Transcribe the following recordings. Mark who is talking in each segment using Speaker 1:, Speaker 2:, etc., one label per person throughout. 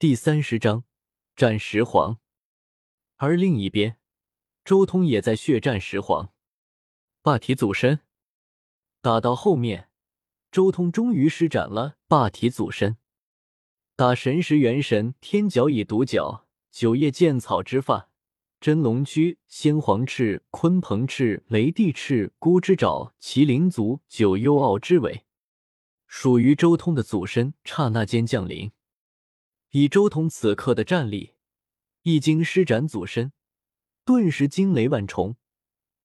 Speaker 1: 第三十章战石皇。而另一边，周通也在血战石皇。霸体祖身打到后面，周通终于施展了霸体祖身，打神识元神天角以独角九叶剑草之发真龙躯仙皇翅鲲鹏翅雷帝翅孤之爪麒麟足九幽傲之尾，属于周通的祖身刹那间降临。以周通此刻的战力，一经施展祖身，顿时惊雷万重，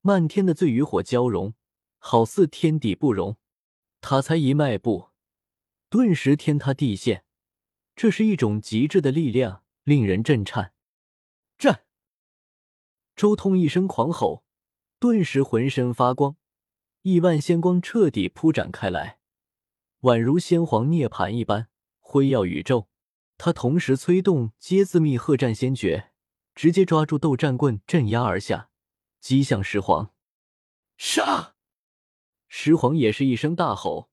Speaker 1: 漫天的醉与火交融，好似天地不容。他才一迈步，顿时天塌地陷。这是一种极致的力量，令人震颤。战！周通一声狂吼，顿时浑身发光，亿万仙光彻底铺展开来，宛如仙皇涅槃一般，辉耀宇宙。他同时催动阶字密鹤战仙诀，直接抓住斗战棍镇压而下，击向石皇。
Speaker 2: 杀！
Speaker 1: 石皇也是一声大吼，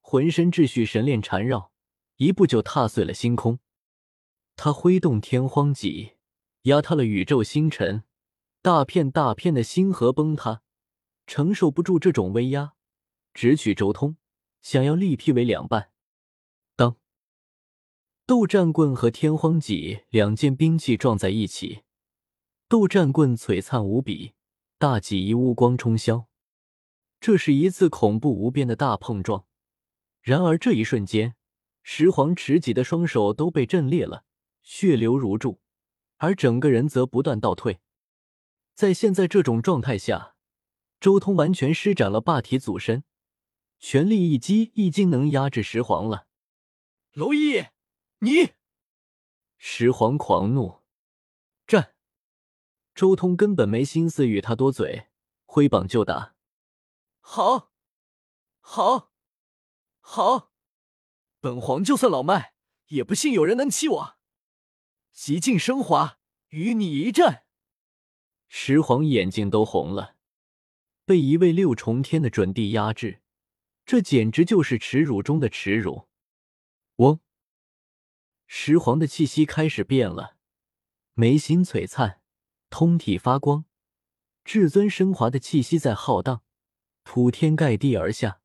Speaker 1: 浑身秩序神链缠绕，一步就踏碎了星空。他挥动天荒戟，压塌了宇宙星辰，大片大片的星河崩塌，承受不住这种威压，直取周通，想要力劈为两半。斗战棍和天荒戟两件兵器撞在一起，斗战棍璀璨无比，大戟一乌光冲霄。这是一次恐怖无边的大碰撞。然而这一瞬间，石皇持戟的双手都被震裂了，血流如注，而整个人则不断倒退。在现在这种状态下，周通完全施展了霸体祖身，全力一击已经能压制石皇了。
Speaker 2: 蝼蚁！你，
Speaker 1: 石皇狂怒，战！周通根本没心思与他多嘴，挥膀就打。
Speaker 2: 好，好，好！本皇就算老迈，也不信有人能欺我。极尽升华，与你一战！
Speaker 1: 石皇眼睛都红了，被一位六重天的准帝压制，这简直就是耻辱中的耻辱。嗡。石皇的气息开始变了，眉心璀璨，通体发光，至尊升华的气息在浩荡，铺天盖地而下。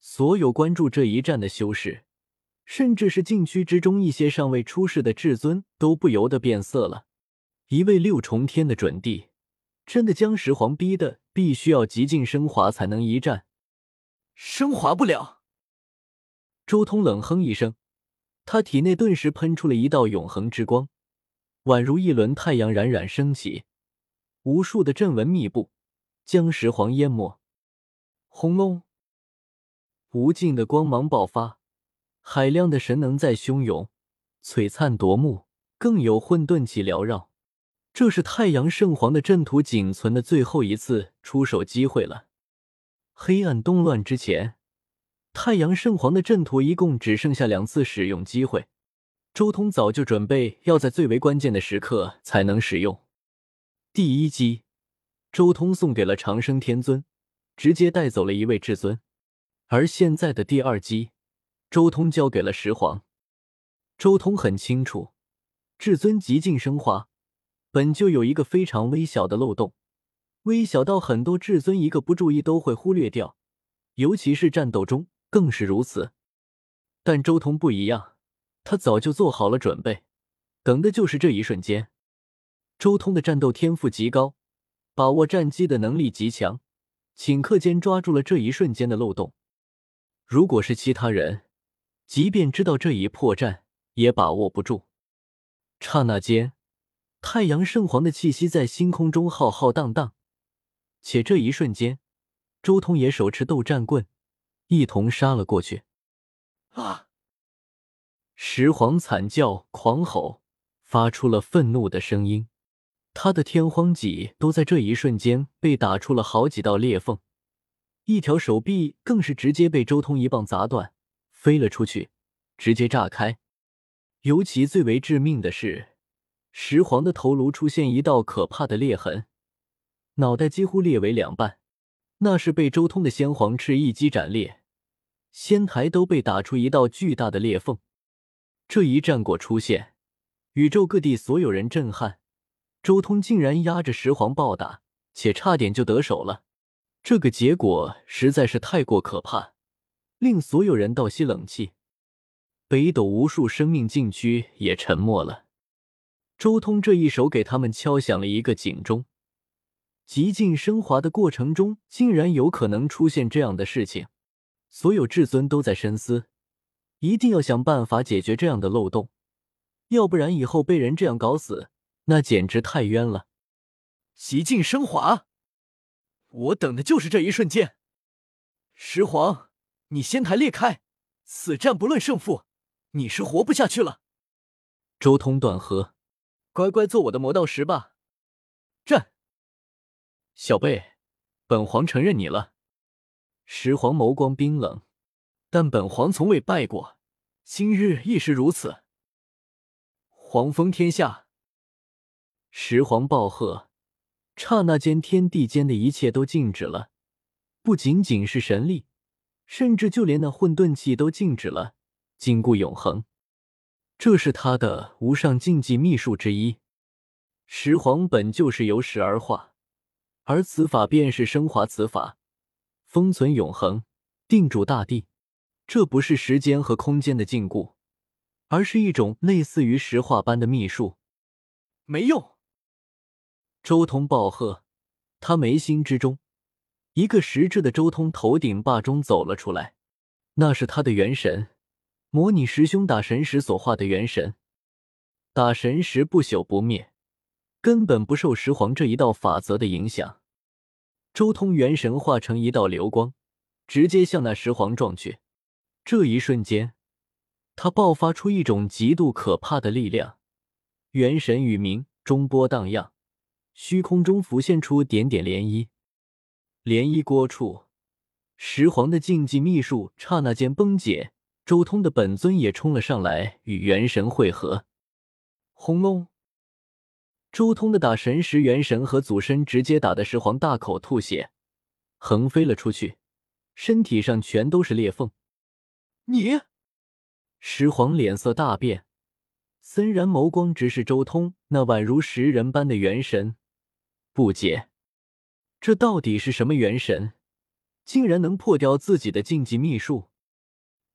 Speaker 1: 所有关注这一战的修士，甚至是禁区之中一些尚未出世的至尊，都不由得变色了。一位六重天的准帝，真的将石皇逼得必须要极尽升华才能一战，
Speaker 2: 升华不了。
Speaker 1: 周通冷哼一声。他体内顿时喷出了一道永恒之光，宛如一轮太阳冉冉升起，无数的阵纹密布，将石皇淹没。轰隆！无尽的光芒爆发，海量的神能在汹涌，璀璨夺目，更有混沌气缭绕。这是太阳圣皇的阵图仅存的最后一次出手机会了。黑暗动乱之前。太阳圣皇的阵图一共只剩下两次使用机会，周通早就准备要在最为关键的时刻才能使用。第一击，周通送给了长生天尊，直接带走了一位至尊；而现在的第二击，周通交给了石皇。周通很清楚，至尊极尽升华本就有一个非常微小的漏洞，微小到很多至尊一个不注意都会忽略掉，尤其是战斗中。更是如此，但周通不一样，他早就做好了准备，等的就是这一瞬间。周通的战斗天赋极高，把握战机的能力极强，顷刻间抓住了这一瞬间的漏洞。如果是其他人，即便知道这一破绽，也把握不住。刹那间，太阳圣皇的气息在星空中浩浩荡荡，且这一瞬间，周通也手持斗战棍。一同杀了过去！
Speaker 2: 啊！
Speaker 1: 石皇惨叫、狂吼，发出了愤怒的声音。他的天荒戟都在这一瞬间被打出了好几道裂缝，一条手臂更是直接被周通一棒砸断，飞了出去，直接炸开。尤其最为致命的是，石皇的头颅出现一道可怕的裂痕，脑袋几乎裂为两半，那是被周通的先皇翅一击斩裂。仙台都被打出一道巨大的裂缝，这一战果出现，宇宙各地所有人震撼，周通竟然压着石皇暴打，且差点就得手了。这个结果实在是太过可怕，令所有人倒吸冷气。北斗无数生命禁区也沉默了。周通这一手给他们敲响了一个警钟：极尽升华的过程中，竟然有可能出现这样的事情。所有至尊都在深思，一定要想办法解决这样的漏洞，要不然以后被人这样搞死，那简直太冤了。
Speaker 2: 极尽升华。我等的就是这一瞬间，石皇，你仙台裂开，此战不论胜负，你是活不下去了。
Speaker 1: 周通断喝：“
Speaker 2: 乖乖做我的魔道石吧！”战，
Speaker 1: 小贝，本皇承认你了。石皇眸光冰冷，
Speaker 2: 但本皇从未败过，今日亦是如此。黄封天下，
Speaker 1: 石皇暴喝。刹那间，天地间的一切都静止了，不仅仅是神力，甚至就连那混沌气都静止了，禁锢永恒。这是他的无上禁忌秘术之一。石皇本就是由石而化，而此法便是升华此法，封存永恒，定住大地。这不是时间和空间的禁锢，而是一种类似于石化般的秘术。
Speaker 2: 没用。
Speaker 1: 周通暴喝，他眉心之中，一个实质的周通头顶霸中走了出来，那是他的元神，模拟师兄打神时所化的元神。打神石不朽不灭，根本不受石皇这一道法则的影响。周通元神化成一道流光，直接向那石皇撞去。这一瞬间，他爆发出一种极度可怕的力量，元神与明中波荡漾。虚空中浮现出点点涟漪，涟漪过处，石皇的禁忌秘术刹那间崩解，周通的本尊也冲了上来，与元神汇合。轰隆！周通的打神石元神和祖身直接打的石皇大口吐血，横飞了出去，身体上全都是裂缝。
Speaker 2: 你，
Speaker 1: 石皇脸色大变，森然眸光直视周通那宛如石人般的元神。不解，这到底是什么元神，竟然能破掉自己的禁忌秘术，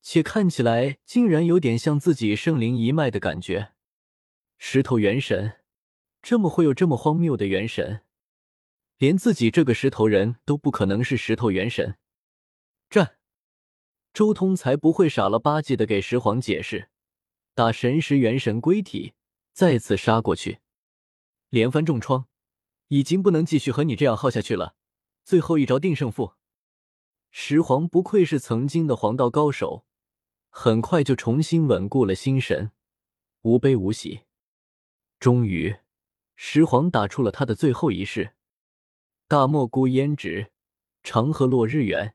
Speaker 1: 且看起来竟然有点像自己圣灵一脉的感觉。石头元神，这么会有这么荒谬的元神？连自己这个石头人都不可能是石头元神。战，周通才不会傻了吧唧的给石皇解释，打神石元神归体，再次杀过去，连番重创。已经不能继续和你这样耗下去了，最后一招定胜负。石皇不愧是曾经的黄道高手，很快就重新稳固了心神，无悲无喜。终于，石皇打出了他的最后一式：大漠孤烟直，长河落日圆。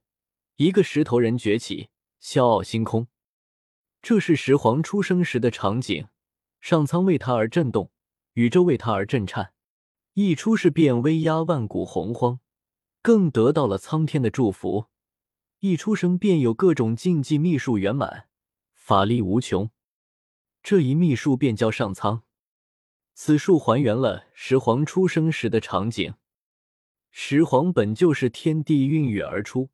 Speaker 1: 一个石头人崛起，笑傲星空。这是石皇出生时的场景，上苍为他而震动，宇宙为他而震颤。一出世便威压万古洪荒，更得到了苍天的祝福。一出生便有各种禁忌秘术圆满，法力无穷。这一秘术便叫上苍。此术还原了石皇出生时的场景。石皇本就是天地孕育而出，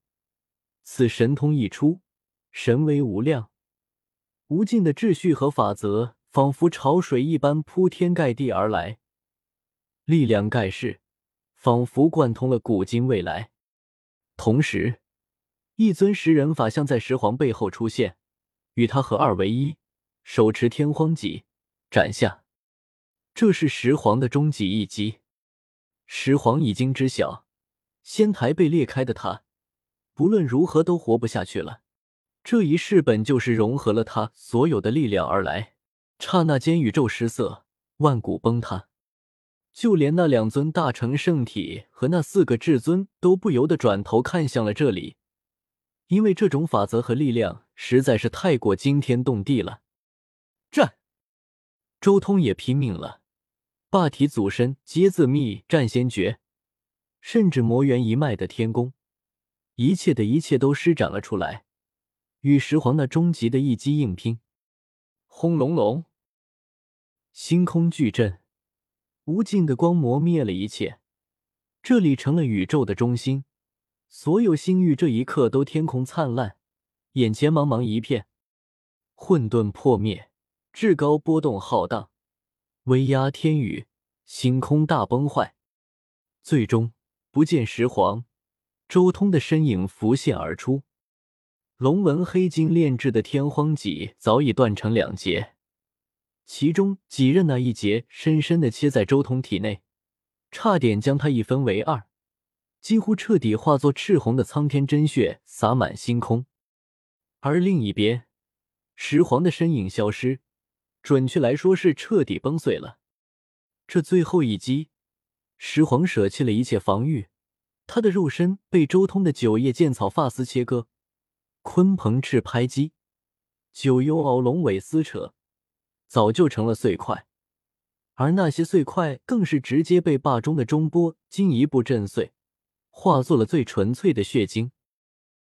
Speaker 1: 此神通一出，神威无量，无尽的秩序和法则仿佛潮水一般铺天盖地而来。力量盖世，仿佛贯通了古今未来。同时，一尊食人法像在石皇背后出现，与他合二为一，手持天荒戟斩下。这是石皇的终极一击。石皇已经知晓，仙台被裂开的他，不论如何都活不下去了。这一世本就是融合了他所有的力量而来。刹那间，宇宙失色，万古崩塌。就连那两尊大成圣体和那四个至尊都不由得转头看向了这里，因为这种法则和力量实在是太过惊天动地了。
Speaker 2: 战，
Speaker 1: 周通也拼命了，霸体祖身皆自秘战仙诀，甚至魔元一脉的天宫，一切的一切都施展了出来，与石皇那终极的一击硬拼。轰隆隆！星空巨震，无尽的光磨灭了一切，这里成了宇宙的中心，所有星域这一刻都天空灿烂，眼前茫茫一片，混沌破灭，至高波动浩荡，威压天宇，星空大崩坏，最终不见石皇，周通的身影浮现而出。龙纹黑金炼制的天荒戟早已断成两截，其中戟刃那一截深深的切在周通体内，差点将他一分为二，几乎彻底化作赤红的苍天真血洒满星空。而另一边，石皇的身影消失，准确来说是彻底崩碎了。这最后一击，石皇舍弃了一切防御，他的肉身被周通的九叶剑草发丝切割。鲲鹏翅拍击，九幽鳌龙尾撕扯，早就成了碎块。而那些碎块更是直接被霸中的中波进一步震碎，化作了最纯粹的血晶。